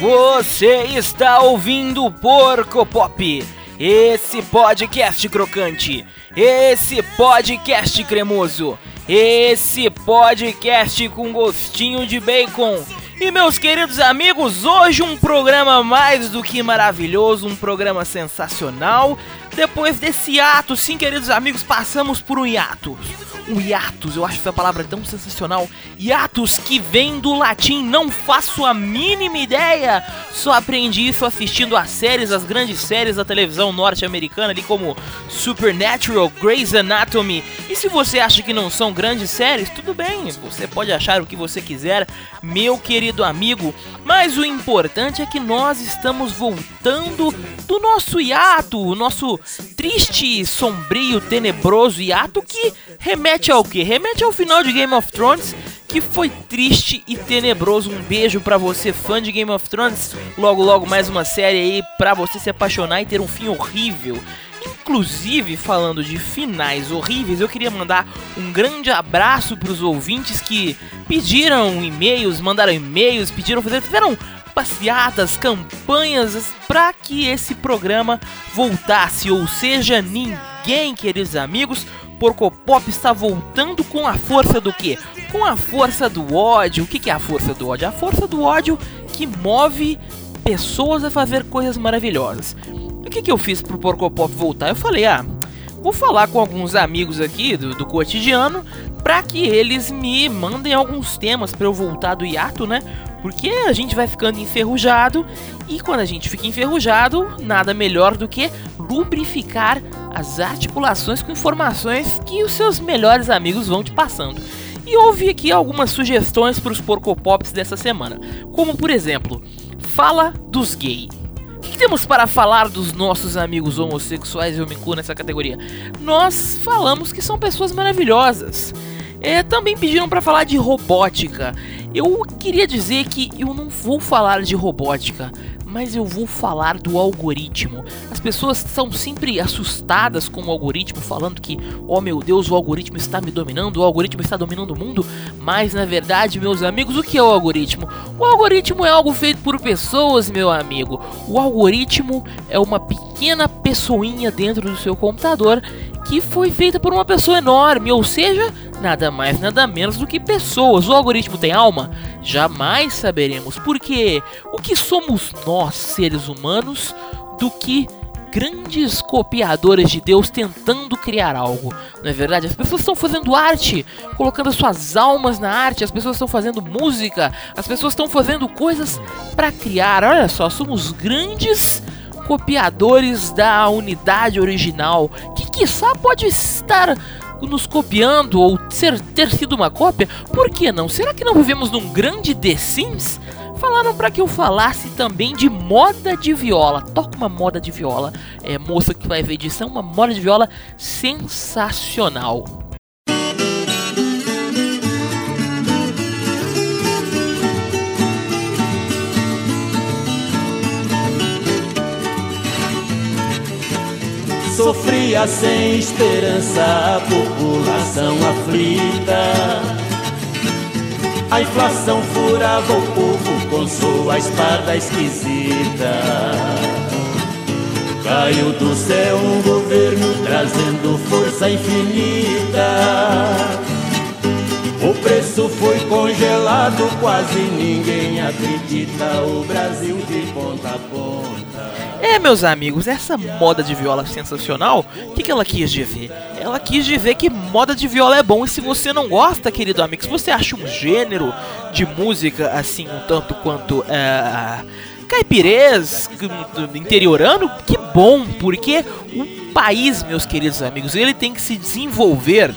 Você está ouvindo Porco Pop, esse podcast crocante, esse podcast cremoso, esse podcast com gostinho de bacon. E meus queridos amigos, hoje um programa mais do que maravilhoso, um programa sensacional. Depois desse ato, sim, queridos amigos, passamos por um hiato um hiatus, eu acho essa palavra tão sensacional. Hiatus que vem do latim, não faço a mínima ideia. Só aprendi isso assistindo as séries, as grandes séries da televisão norte-americana, ali como Supernatural, Grey's Anatomy. E se você acha que não são grandes séries, tudo bem, você pode achar o que você quiser, meu querido amigo. Mas o importante é que nós estamos voltando do nosso hiato, o nosso triste, sombrio, tenebroso hiato que remete remete ao que? Remete ao final de Game of Thrones, que foi triste e tenebroso. Um beijo para você, fã de Game of Thrones. Logo, logo, mais uma série aí pra você se apaixonar e ter um fim horrível. Inclusive, falando de finais horríveis, eu queria mandar um grande abraço para os ouvintes que pediram e-mails, mandaram e-mails, pediram fazer, fizeram passeatas, campanhas para que esse programa voltasse, ou seja, ninguém, queridos amigos, Porcopop está voltando com a força do que? Com a força do ódio. O que é a força do ódio? A força do ódio que move pessoas a fazer coisas maravilhosas. O que, que eu fiz pro Porcopop voltar? Eu falei, ah, vou falar com alguns amigos aqui do, do cotidiano para que eles me mandem alguns temas para eu voltar do hiato, né? Porque a gente vai ficando enferrujado e quando a gente fica enferrujado, nada melhor do que lubrificar as articulações com informações que os seus melhores amigos vão te passando. E houve aqui algumas sugestões para os porcopops dessa semana, como por exemplo, fala dos gays. O que temos para falar dos nossos amigos homossexuais? Eu me nessa categoria. Nós falamos que são pessoas maravilhosas. É, também pediram para falar de robótica. Eu queria dizer que eu não vou falar de robótica, mas eu vou falar do algoritmo. As pessoas são sempre assustadas com o algoritmo, falando que, oh meu Deus, o algoritmo está me dominando, o algoritmo está dominando o mundo. Mas na verdade, meus amigos, o que é o algoritmo? O algoritmo é algo feito por pessoas, meu amigo. O algoritmo é uma pequena pessoinha dentro do seu computador que foi feita por uma pessoa enorme, ou seja, nada mais nada menos do que pessoas. O algoritmo tem alma? Jamais saberemos, porque o que somos nós, seres humanos, do que grandes copiadores de Deus tentando criar algo. Não é verdade? As pessoas estão fazendo arte, colocando suas almas na arte, as pessoas estão fazendo música, as pessoas estão fazendo coisas para criar. Olha só, somos grandes copiadores da unidade original, que quiçá pode estar nos copiando ou ser, ter sido uma cópia, por que não? Será que não vivemos num grande The Sims? Falaram para que eu falasse também de moda de viola. Toca uma moda de viola, é, moça que vai ver edição, uma moda de viola sensacional. Sofria sem esperança a população aflita. A inflação furava o povo com sua espada esquisita. Caiu do céu um governo trazendo força infinita. O preço foi congelado, quase ninguém acredita. O Brasil de ponta a ponta. É, meus amigos, essa moda de viola sensacional, o que, que ela quis dizer? Ela quis dizer que moda de viola é bom e se você não gosta, querido amigo, se você acha um gênero de música assim um tanto quanto é, caipirês, interiorano, que bom, porque o país, meus queridos amigos, ele tem que se desenvolver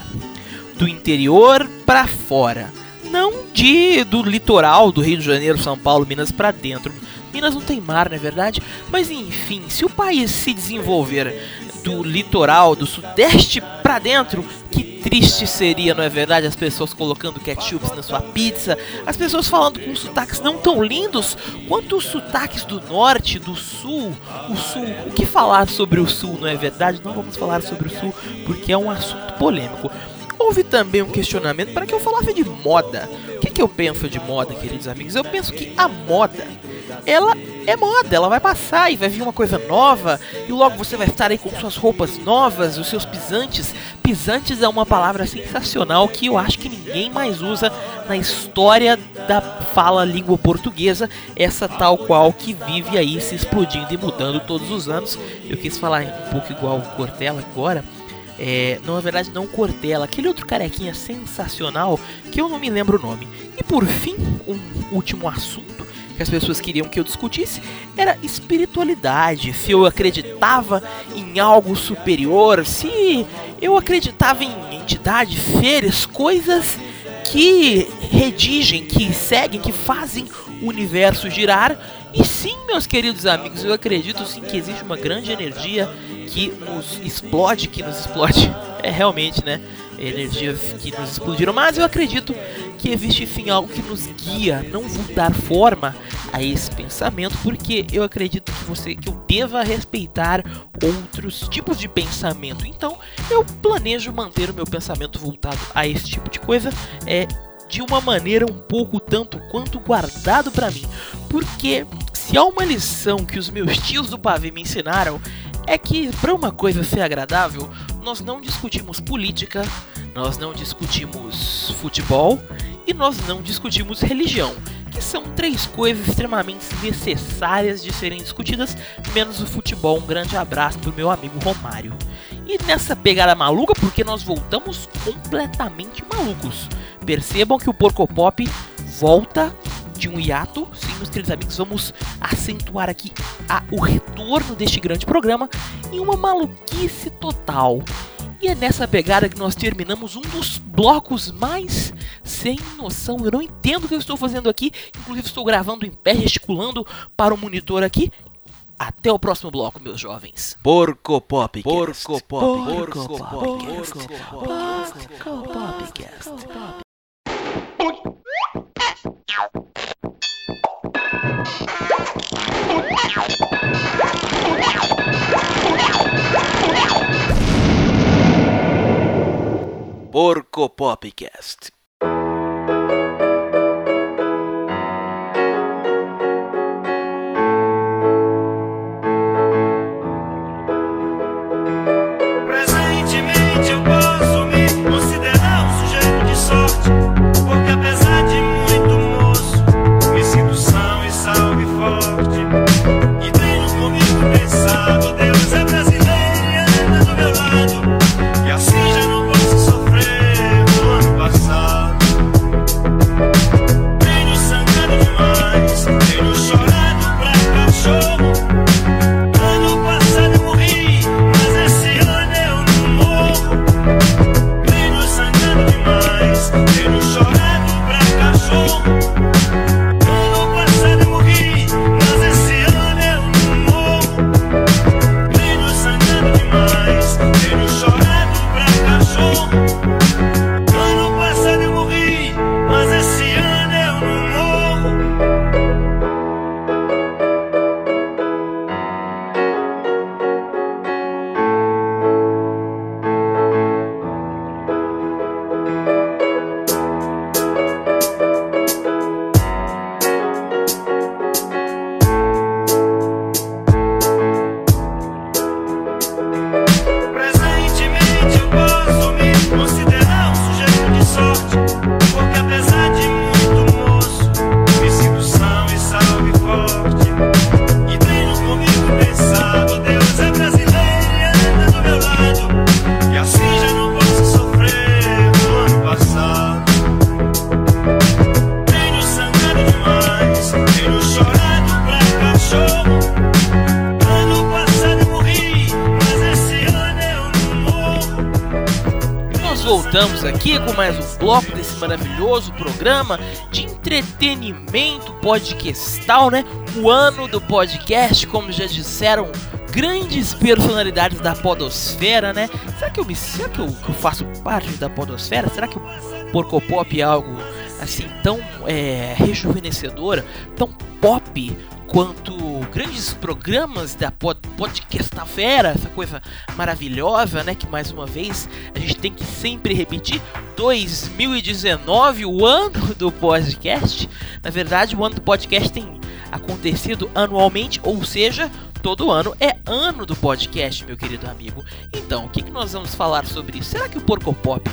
do interior para fora, não de do litoral do Rio de Janeiro, São Paulo, Minas para dentro. Minas não tem mar, não é verdade? Mas enfim, se o país se desenvolver do litoral, do sudeste para dentro, que triste seria, não é verdade? As pessoas colocando ketchup na sua pizza, as pessoas falando com sotaques não tão lindos quanto os sotaques do norte, do sul. O sul, o que falar sobre o sul, não é verdade? Não vamos falar sobre o sul porque é um assunto polêmico. houve também um questionamento para que eu falasse de moda. O que, que eu penso de moda, queridos amigos? Eu penso que a moda, ela é moda, ela vai passar e vai vir uma coisa nova, e logo você vai estar aí com suas roupas novas, os seus pisantes. Pisantes é uma palavra sensacional que eu acho que ninguém mais usa na história da fala língua portuguesa, essa tal qual que vive aí se explodindo e mudando todos os anos. Eu quis falar um pouco igual o Cortella agora. É, não, na verdade, não Cortella, aquele outro carequinha sensacional que eu não me lembro o nome. E por fim, um último assunto que as pessoas queriam que eu discutisse era espiritualidade. Se eu acreditava em algo superior, se eu acreditava em entidades, seres, coisas que redigem, que seguem, que fazem o universo girar. E sim, meus queridos amigos, eu acredito sim que existe uma grande energia que nos explode, que nos explode. É realmente, né? Energias que nos explodiram, mas eu acredito que existe sim algo que nos guia, não vou dar forma a esse pensamento, porque eu acredito que você que eu deva respeitar outros tipos de pensamento. Então, eu planejo manter o meu pensamento voltado a esse tipo de coisa, é de uma maneira um pouco tanto quanto guardado para mim, porque se há uma lição que os meus tios do pavê me ensinaram é que para uma coisa ser agradável, nós não discutimos política, nós não discutimos futebol e nós não discutimos religião, que são três coisas extremamente necessárias de serem discutidas, menos o futebol. Um grande abraço pro meu amigo Romário. E nessa pegada maluca, porque nós voltamos completamente malucos. Percebam que o Porco Pop volta de um hiato. Sim, meus queridos amigos, vamos acentuar aqui a, o retorno deste grande programa em uma maluquice total. E é nessa pegada que nós terminamos um dos blocos mais sem noção. Eu não entendo o que eu estou fazendo aqui. Inclusive, estou gravando em pé, gesticulando para o monitor aqui. Até o próximo bloco, meus jovens. Porco Pop. Porco Pop. Porco Pop. Porco Pop. Porco Popcast. Porco Popcast. Voltamos aqui com mais um bloco desse maravilhoso programa de entretenimento podcastal, né? O ano do podcast, como já disseram grandes personalidades da podosfera, né? Será que eu me será que eu, que eu faço parte da podosfera? Será que o Porcopop é algo assim tão é, tão pop enquanto grandes programas da pod Podcastafera, essa coisa maravilhosa, né? Que mais uma vez a gente tem que sempre repetir: 2019, o ano do podcast. Na verdade, o ano do podcast tem acontecido anualmente, ou seja, todo ano é ano do podcast, meu querido amigo. Então, o que, que nós vamos falar sobre isso? Será que o Porco Pop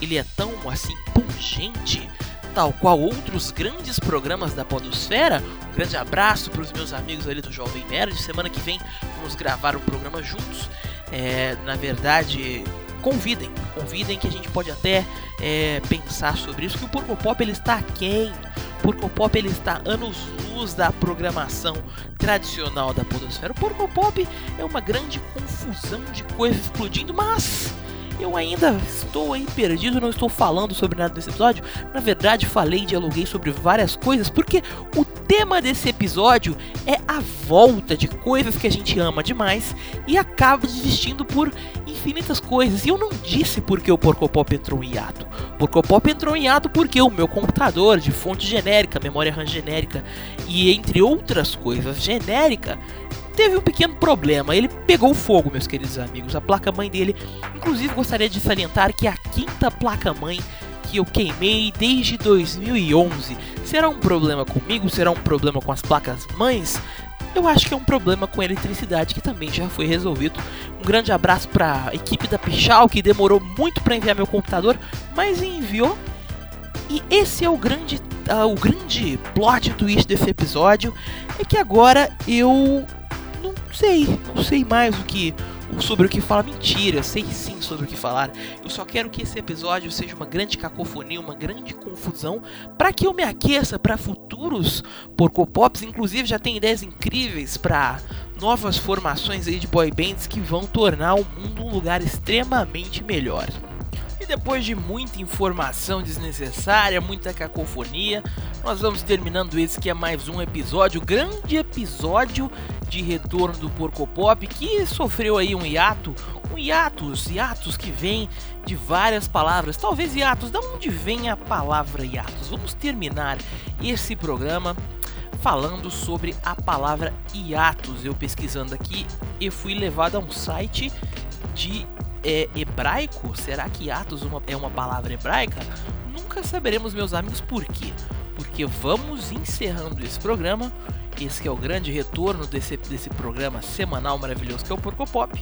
ele é tão assim pungente? Tal qual outros grandes programas da Podosfera. Um grande abraço para os meus amigos ali do Jovem Nerd. Semana que vem vamos gravar um programa juntos. É, na verdade, convidem, convidem que a gente pode até é, pensar sobre isso. Que o Porco Pop ele está quem? Porco Pop ele está anos luz da programação tradicional da Podosfera. O Porco Pop é uma grande confusão de coisas explodindo, mas eu ainda estou aí perdido, não estou falando sobre nada desse episódio. Na verdade, falei e dialoguei sobre várias coisas, porque o tema desse episódio é a volta de coisas que a gente ama demais e acaba desistindo por infinitas coisas. E eu não disse porque o Porcopop entrou em hiato. Porcopop entrou em hiato porque o meu computador de fonte genérica, memória RAM genérica e entre outras coisas genérica teve um pequeno problema. Ele pegou fogo, meus queridos amigos. A placa-mãe dele, inclusive, gostaria de salientar que a quinta placa-mãe que eu queimei desde 2011. Será um problema comigo? Será um problema com as placas-mães? Eu acho que é um problema com a eletricidade que também já foi resolvido. Um grande abraço para a equipe da Pichal que demorou muito para enviar meu computador, mas enviou. E esse é o grande, uh, o grande plot twist desse episódio é que agora eu não sei, não sei mais o que sobre o que falar. Mentira, sei sim sobre o que falar. Eu só quero que esse episódio seja uma grande cacofonia, uma grande confusão, para que eu me aqueça para futuros porcopops. Inclusive já tem ideias incríveis para novas formações aí de boy bands que vão tornar o mundo um lugar extremamente melhor. E depois de muita informação desnecessária, muita cacofonia, nós vamos terminando esse que é mais um episódio, grande episódio de retorno do Porco Pop, que sofreu aí um hiato, um hiatus, hiatus que vem de várias palavras, talvez hiatus, da onde vem a palavra hiatus? Vamos terminar esse programa falando sobre a palavra hiatus. Eu pesquisando aqui, eu fui levado a um site de é hebraico? Será que Atos uma, é uma palavra hebraica? Nunca saberemos, meus amigos, por quê. Porque vamos encerrando esse programa. Esse é o grande retorno desse, desse programa semanal maravilhoso que é o Porco Pop.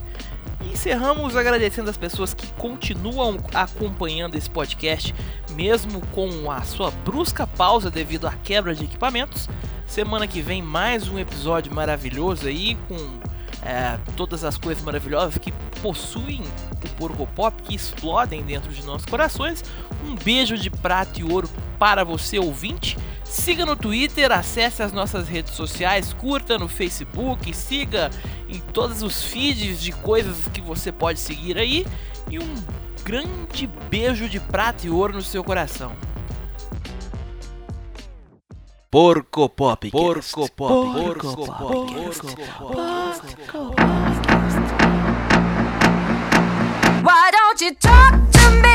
Encerramos agradecendo as pessoas que continuam acompanhando esse podcast, mesmo com a sua brusca pausa devido à quebra de equipamentos. Semana que vem mais um episódio maravilhoso aí com é, todas as coisas maravilhosas que possuem o Porco Pop, que explodem dentro de nossos corações. Um beijo de prata e ouro para você, ouvinte. Siga no Twitter, acesse as nossas redes sociais, curta no Facebook, siga em todos os feeds de coisas que você pode seguir aí. E um grande beijo de prata e ouro no seu coração. Porco Pop. Porco Pop. Porco Pop. Porco Pop. Why don't you talk to me?